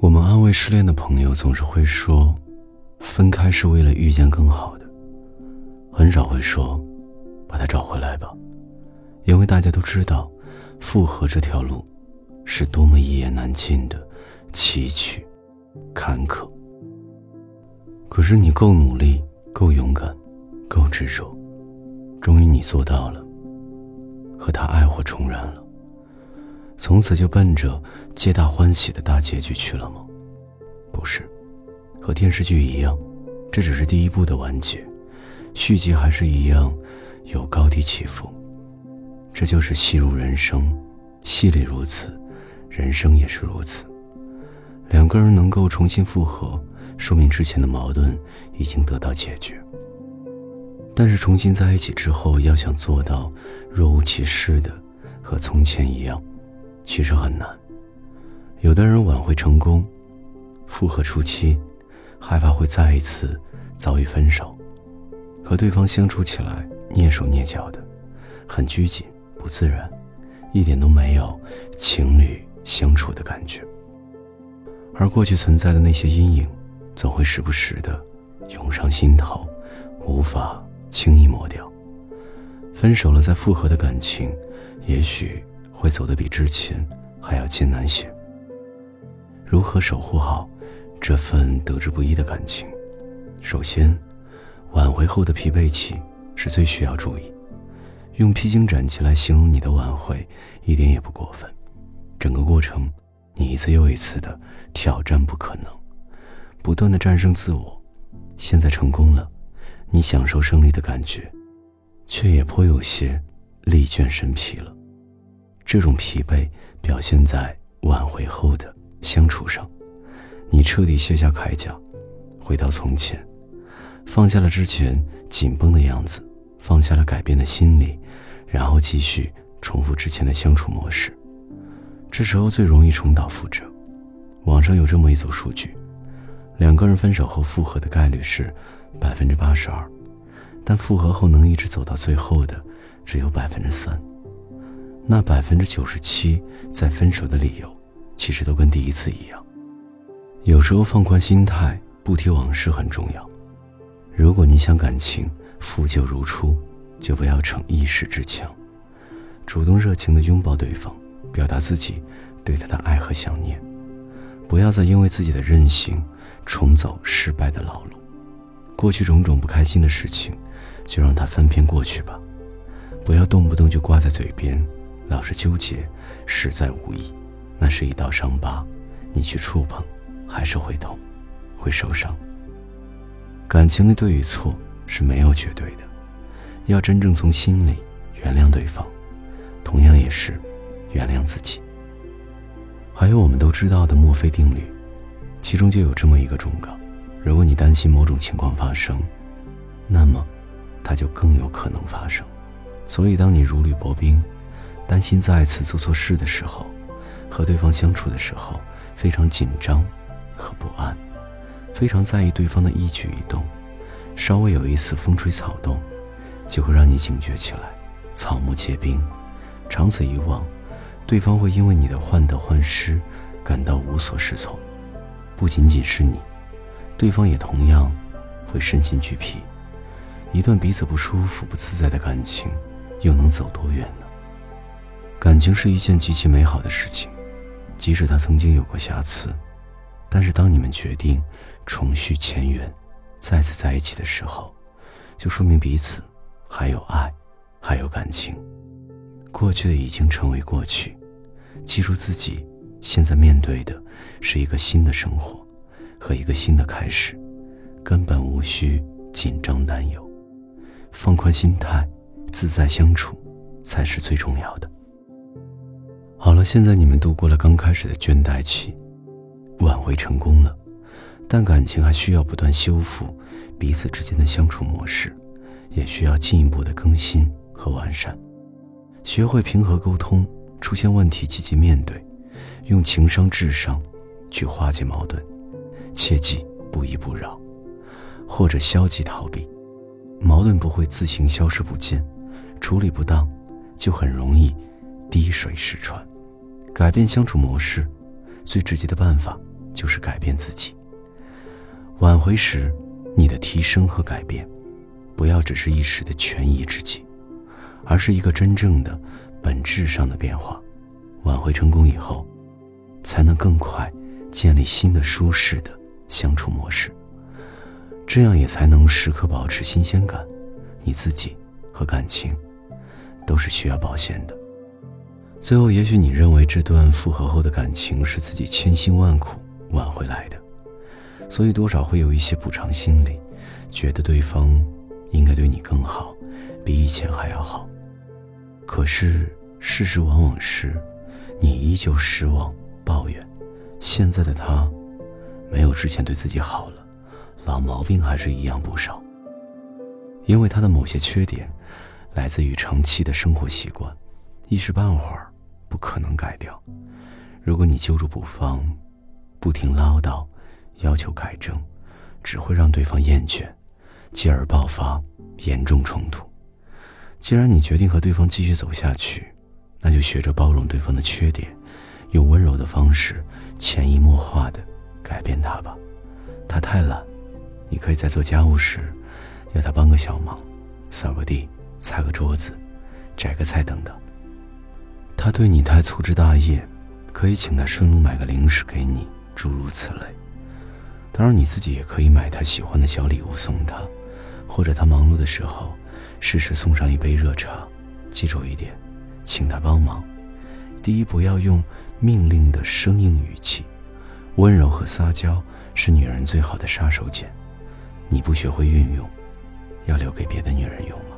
我们安慰失恋的朋友，总是会说，分开是为了遇见更好的，很少会说，把他找回来吧，因为大家都知道，复合这条路，是多么一言难尽的崎岖、坎坷。可是你够努力，够勇敢，够执着，终于你做到了，和他爱火重燃了。从此就奔着皆大欢喜的大结局去了吗？不是，和电视剧一样，这只是第一部的完结，续集还是一样有高低起伏。这就是戏如人生，戏里如此，人生也是如此。两个人能够重新复合，说明之前的矛盾已经得到解决。但是重新在一起之后，要想做到若无其事的和从前一样。其实很难。有的人挽回成功，复合初期，害怕会再一次遭遇分手，和对方相处起来蹑手蹑脚的，很拘谨不自然，一点都没有情侣相处的感觉。而过去存在的那些阴影，总会时不时的涌上心头，无法轻易抹掉。分手了再复合的感情，也许。会走得比之前还要艰难些。如何守护好这份得之不易的感情？首先，挽回后的疲惫期是最需要注意。用披荆斩棘来形容你的挽回，一点也不过分。整个过程，你一次又一次的挑战不可能，不断的战胜自我。现在成功了，你享受胜利的感觉，却也颇有些力倦身疲了。这种疲惫表现在挽回后的相处上，你彻底卸下铠甲，回到从前，放下了之前紧绷的样子，放下了改变的心理，然后继续重复之前的相处模式。这时候最容易重蹈覆辙。网上有这么一组数据：两个人分手后复合的概率是百分之八十二，但复合后能一直走到最后的只有百分之三。那百分之九十七在分手的理由，其实都跟第一次一样。有时候放宽心态，不提往事很重要。如果你想感情复旧如初，就不要逞一时之强，主动热情的拥抱对方，表达自己对他的爱和想念。不要再因为自己的任性，重走失败的老路。过去种种不开心的事情，就让它翻篇过去吧。不要动不动就挂在嘴边。老是纠结，实在无益。那是一道伤疤，你去触碰，还是会痛，会受伤。感情的对与错是没有绝对的，要真正从心里原谅对方，同样也是原谅自己。还有我们都知道的墨菲定律，其中就有这么一个忠告：如果你担心某种情况发生，那么它就更有可能发生。所以，当你如履薄冰。担心再次做错事的时候，和对方相处的时候非常紧张和不安，非常在意对方的一举一动，稍微有一丝风吹草动，就会让你警觉起来，草木皆兵。长此以往，对方会因为你的患得患失感到无所适从，不仅仅是你，对方也同样会身心俱疲。一段彼此不舒服、不自在的感情，又能走多远呢？感情是一件极其美好的事情，即使它曾经有过瑕疵，但是当你们决定重续前缘，再次在一起的时候，就说明彼此还有爱，还有感情。过去的已经成为过去，记住自己现在面对的是一个新的生活和一个新的开始，根本无需紧张担忧，放宽心态，自在相处才是最重要的。好了，现在你们度过了刚开始的倦怠期，挽回成功了，但感情还需要不断修复彼此之间的相处模式，也需要进一步的更新和完善。学会平和沟通，出现问题积极面对，用情商智商去化解矛盾，切记不依不饶，或者消极逃避，矛盾不会自行消失不见，处理不当，就很容易。滴水石穿。改变相处模式，最直接的办法就是改变自己。挽回时，你的提升和改变，不要只是一时的权宜之计，而是一个真正的本质上的变化。挽回成功以后，才能更快建立新的舒适的相处模式，这样也才能时刻保持新鲜感。你自己和感情都是需要保鲜的。最后，也许你认为这段复合后的感情是自己千辛万苦挽回来的，所以多少会有一些补偿心理，觉得对方应该对你更好，比以前还要好。可是事实往往是，你依旧失望、抱怨，现在的他没有之前对自己好了，老毛病还是一样不少。因为他的某些缺点，来自于长期的生活习惯，一时半会儿。不可能改掉。如果你揪住不放，不停唠叨，要求改正，只会让对方厌倦，继而爆发严重冲突。既然你决定和对方继续走下去，那就学着包容对方的缺点，用温柔的方式潜移默化的改变他吧。他太懒，你可以在做家务时要他帮个小忙，扫个地、擦个桌子、摘个菜等等。他对你太粗枝大叶，可以请他顺路买个零食给你，诸如此类。当然，你自己也可以买他喜欢的小礼物送他，或者他忙碌的时候，适时送上一杯热茶。记住一点，请他帮忙。第一，不要用命令的生硬语气，温柔和撒娇是女人最好的杀手锏。你不学会运用，要留给别的女人用吗？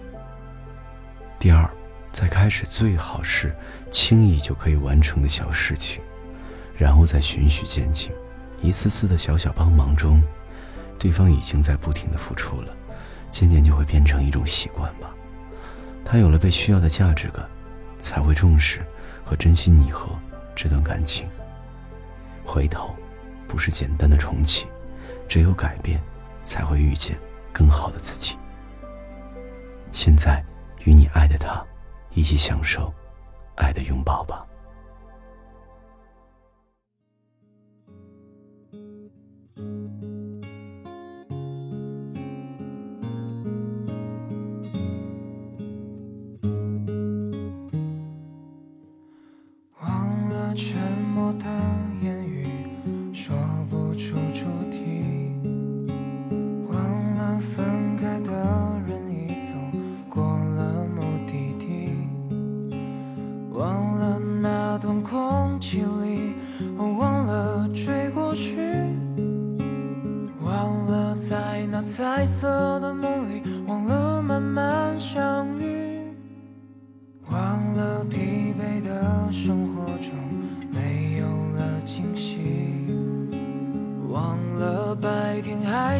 第二。在开始最好是轻易就可以完成的小事情，然后再循序渐进，一次次的小小帮忙中，对方已经在不停的付出了，渐渐就会变成一种习惯吧。他有了被需要的价值感，才会重视和珍惜你和这段感情。回头，不是简单的重启，只有改变，才会遇见更好的自己。现在，与你爱的他。一起享受爱的拥抱吧。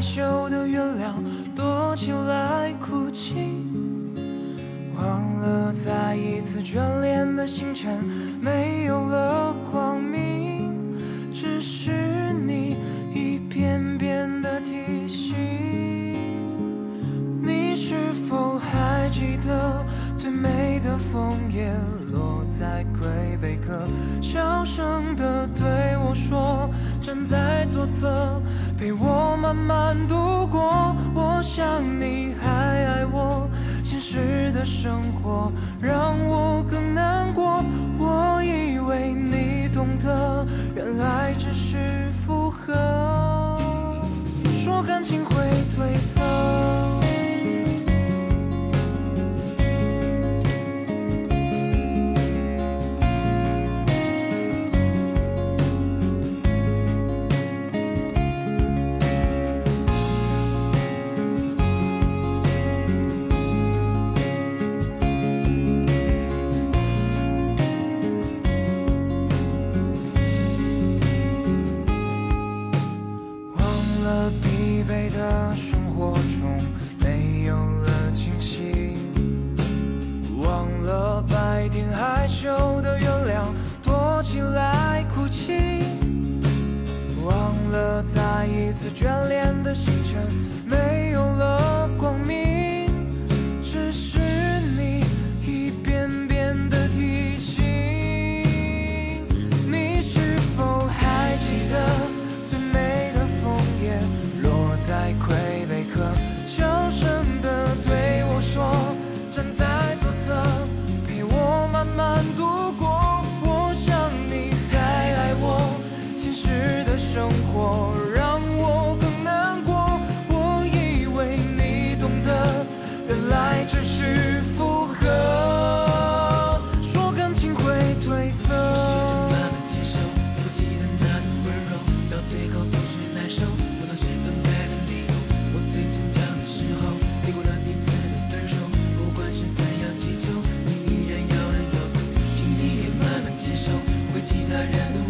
羞的月亮躲起来哭泣。忘了再一次眷恋的星辰，没有了光明，只是你一遍遍的提醒。你是否还记得最美的枫叶落在魁北克，小声的对我说，站在左侧我慢慢度过。我想你还爱我。现实的生活让我眷恋的星辰。只是附和，说感情会褪色。我学着慢慢接受，我不记得那天温柔，到最后都是难受。我能是分开的理由。我最坚强的时候，你提过几次的分手，不管是怎样祈求，你依然摇了摇头。请你也慢慢接受，为其他人的。